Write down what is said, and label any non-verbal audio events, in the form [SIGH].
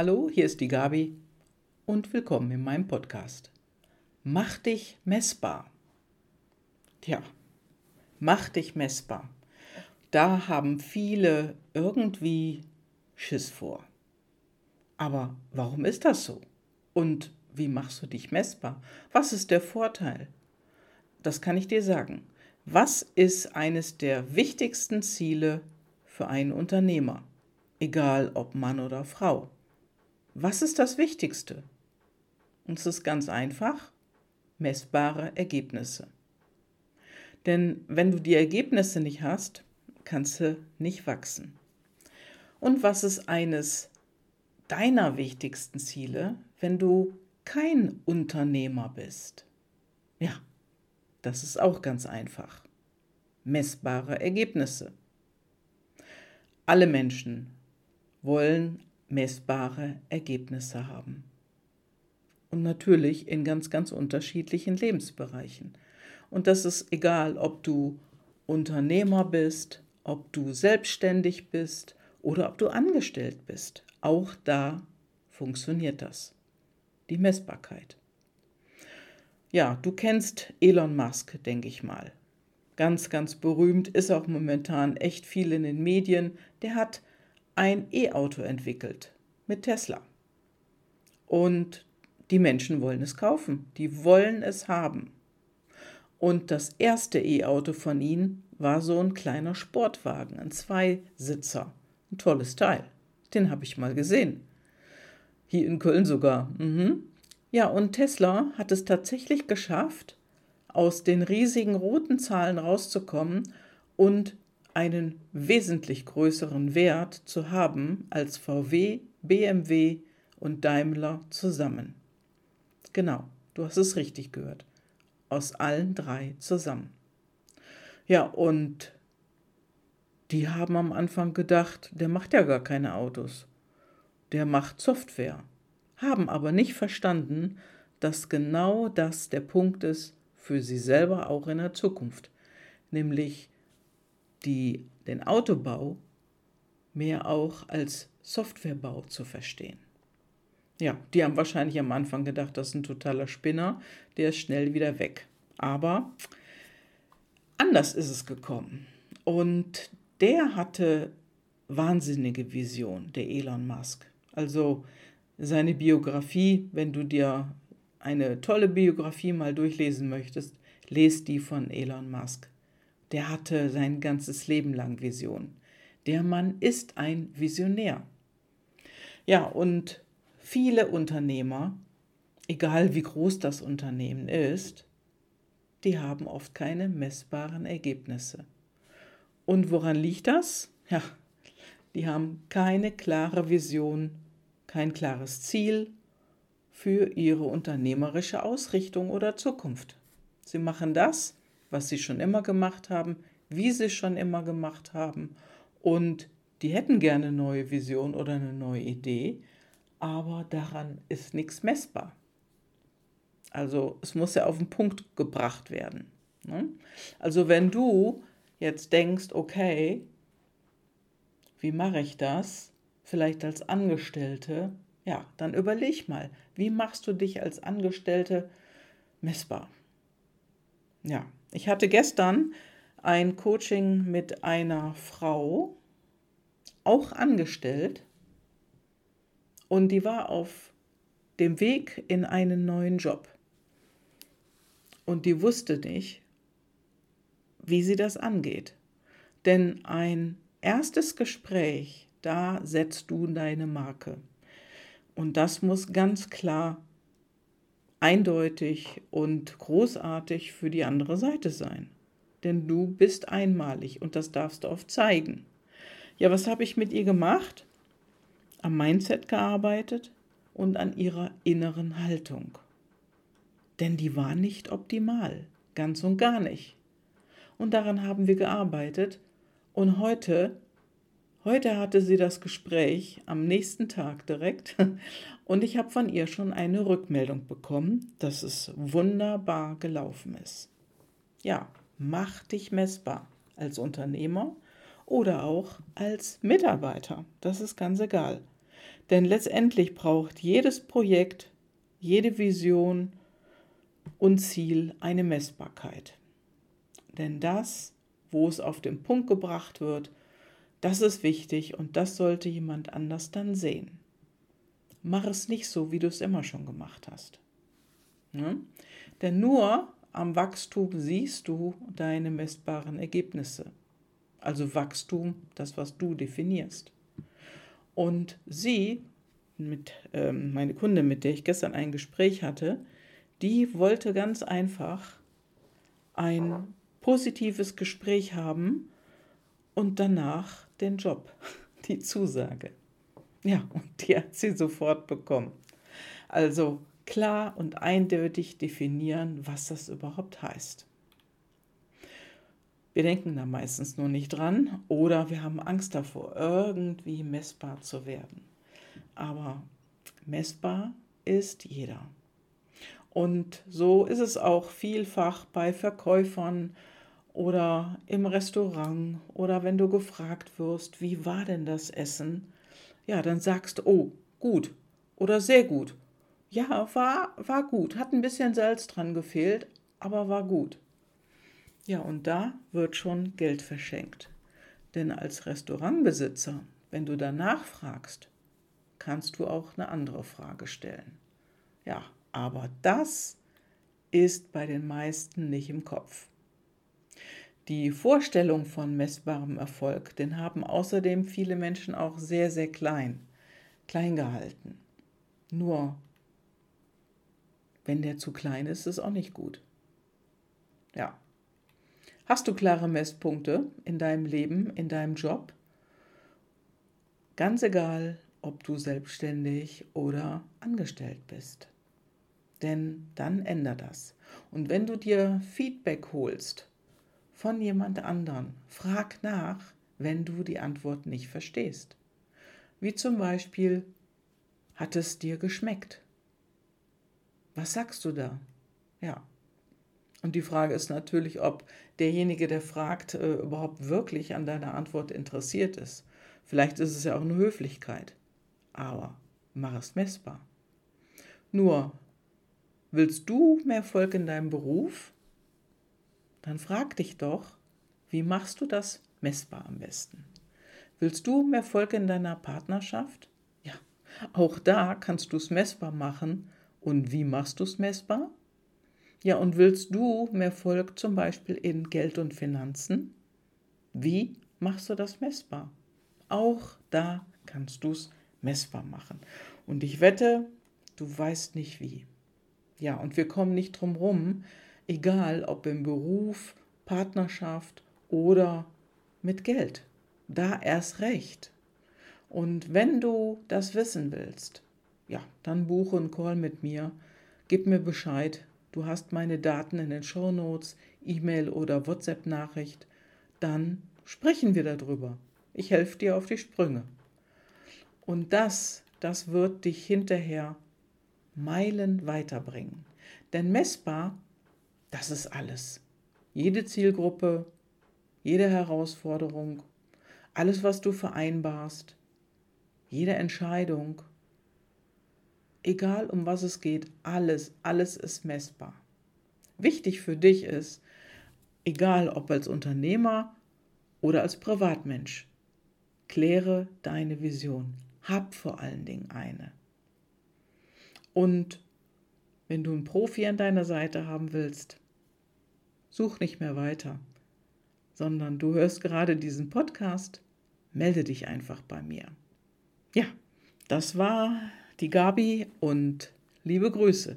Hallo, hier ist die Gabi und willkommen in meinem Podcast. Mach dich messbar. Tja, mach dich messbar. Da haben viele irgendwie Schiss vor. Aber warum ist das so? Und wie machst du dich messbar? Was ist der Vorteil? Das kann ich dir sagen. Was ist eines der wichtigsten Ziele für einen Unternehmer? Egal ob Mann oder Frau. Was ist das Wichtigste? Und es ist ganz einfach, messbare Ergebnisse. Denn wenn du die Ergebnisse nicht hast, kannst du nicht wachsen. Und was ist eines deiner wichtigsten Ziele, wenn du kein Unternehmer bist? Ja, das ist auch ganz einfach. Messbare Ergebnisse. Alle Menschen wollen messbare Ergebnisse haben. Und natürlich in ganz, ganz unterschiedlichen Lebensbereichen. Und das ist egal, ob du Unternehmer bist, ob du selbstständig bist oder ob du angestellt bist. Auch da funktioniert das. Die Messbarkeit. Ja, du kennst Elon Musk, denke ich mal. Ganz, ganz berühmt, ist auch momentan echt viel in den Medien. Der hat ein E-Auto entwickelt mit Tesla. Und die Menschen wollen es kaufen, die wollen es haben. Und das erste E-Auto von ihnen war so ein kleiner Sportwagen, ein Zweisitzer. Ein tolles Teil. Den habe ich mal gesehen. Hier in Köln sogar. Mhm. Ja, und Tesla hat es tatsächlich geschafft, aus den riesigen roten Zahlen rauszukommen und einen wesentlich größeren Wert zu haben als VW, BMW und Daimler zusammen. Genau, du hast es richtig gehört. Aus allen drei zusammen. Ja, und die haben am Anfang gedacht, der macht ja gar keine Autos. Der macht Software. Haben aber nicht verstanden, dass genau das der Punkt ist für sie selber auch in der Zukunft. Nämlich die, den Autobau mehr auch als Softwarebau zu verstehen. Ja, die haben wahrscheinlich am Anfang gedacht, das ist ein totaler Spinner, der ist schnell wieder weg. Aber anders ist es gekommen. Und der hatte wahnsinnige Vision, der Elon Musk. Also seine Biografie, wenn du dir eine tolle Biografie mal durchlesen möchtest, lest die von Elon Musk der hatte sein ganzes Leben lang Vision. Der Mann ist ein Visionär. Ja, und viele Unternehmer, egal wie groß das Unternehmen ist, die haben oft keine messbaren Ergebnisse. Und woran liegt das? Ja, die haben keine klare Vision, kein klares Ziel für ihre unternehmerische Ausrichtung oder Zukunft. Sie machen das, was sie schon immer gemacht haben, wie sie schon immer gemacht haben. Und die hätten gerne eine neue Vision oder eine neue Idee, aber daran ist nichts messbar. Also es muss ja auf den Punkt gebracht werden. Ne? Also wenn du jetzt denkst, okay, wie mache ich das? Vielleicht als Angestellte, ja, dann überleg mal, wie machst du dich als Angestellte messbar? Ja, ich hatte gestern ein Coaching mit einer Frau, auch angestellt, und die war auf dem Weg in einen neuen Job. Und die wusste nicht, wie sie das angeht. Denn ein erstes Gespräch, da setzt du deine Marke. Und das muss ganz klar eindeutig und großartig für die andere Seite sein. Denn du bist einmalig und das darfst du oft zeigen. Ja, was habe ich mit ihr gemacht? Am Mindset gearbeitet und an ihrer inneren Haltung. Denn die war nicht optimal, ganz und gar nicht. Und daran haben wir gearbeitet und heute Heute hatte sie das Gespräch am nächsten Tag direkt [LAUGHS] und ich habe von ihr schon eine Rückmeldung bekommen, dass es wunderbar gelaufen ist. Ja, mach dich messbar als Unternehmer oder auch als Mitarbeiter. Das ist ganz egal. Denn letztendlich braucht jedes Projekt, jede Vision und Ziel eine Messbarkeit. Denn das, wo es auf den Punkt gebracht wird, das ist wichtig und das sollte jemand anders dann sehen. Mach es nicht so, wie du es immer schon gemacht hast. Ne? Denn nur am Wachstum siehst du deine messbaren Ergebnisse. Also Wachstum, das, was du definierst. Und sie, mit, ähm, meine Kunde, mit der ich gestern ein Gespräch hatte, die wollte ganz einfach ein positives Gespräch haben und danach den Job, [LAUGHS] die Zusage. Ja, und die hat sie sofort bekommen. Also klar und eindeutig definieren, was das überhaupt heißt. Wir denken da meistens nur nicht dran oder wir haben Angst davor, irgendwie messbar zu werden. Aber messbar ist jeder. Und so ist es auch vielfach bei Verkäufern oder im Restaurant oder wenn du gefragt wirst, wie war denn das Essen? Ja, dann sagst du, oh, gut oder sehr gut. Ja, war, war gut, hat ein bisschen Salz dran gefehlt, aber war gut. Ja, und da wird schon Geld verschenkt. Denn als Restaurantbesitzer, wenn du danach fragst, kannst du auch eine andere Frage stellen. Ja, aber das ist bei den meisten nicht im Kopf. Die Vorstellung von messbarem Erfolg, den haben außerdem viele Menschen auch sehr, sehr klein, klein gehalten. Nur, wenn der zu klein ist, ist auch nicht gut. Ja. Hast du klare Messpunkte in deinem Leben, in deinem Job? Ganz egal, ob du selbstständig oder angestellt bist. Denn dann ändert das. Und wenn du dir Feedback holst von jemand anderen. Frag nach, wenn du die Antwort nicht verstehst. Wie zum Beispiel, hat es dir geschmeckt? Was sagst du da? Ja. Und die Frage ist natürlich, ob derjenige, der fragt, äh, überhaupt wirklich an deiner Antwort interessiert ist. Vielleicht ist es ja auch eine Höflichkeit. Aber mach es messbar. Nur, willst du mehr Erfolg in deinem Beruf? Dann frag dich doch, wie machst du das messbar am besten? Willst du mehr Erfolg in deiner Partnerschaft? Ja, auch da kannst du es messbar machen. Und wie machst du es messbar? Ja, und willst du mehr Erfolg zum Beispiel in Geld und Finanzen? Wie machst du das messbar? Auch da kannst du es messbar machen. Und ich wette, du weißt nicht wie. Ja, und wir kommen nicht drum rum, egal ob im Beruf, Partnerschaft oder mit Geld. Da erst recht. Und wenn du das wissen willst, ja, dann buche einen Call mit mir, gib mir Bescheid. Du hast meine Daten in den Show Notes, E-Mail oder WhatsApp-Nachricht. Dann sprechen wir darüber. Ich helfe dir auf die Sprünge. Und das, das wird dich hinterher Meilen weiterbringen. Denn messbar das ist alles. Jede Zielgruppe, jede Herausforderung, alles, was du vereinbarst, jede Entscheidung, egal um was es geht, alles, alles ist messbar. Wichtig für dich ist, egal ob als Unternehmer oder als Privatmensch, kläre deine Vision. Hab vor allen Dingen eine. Und wenn du einen Profi an deiner Seite haben willst, such nicht mehr weiter, sondern du hörst gerade diesen Podcast, melde dich einfach bei mir. Ja, das war die Gabi und liebe Grüße.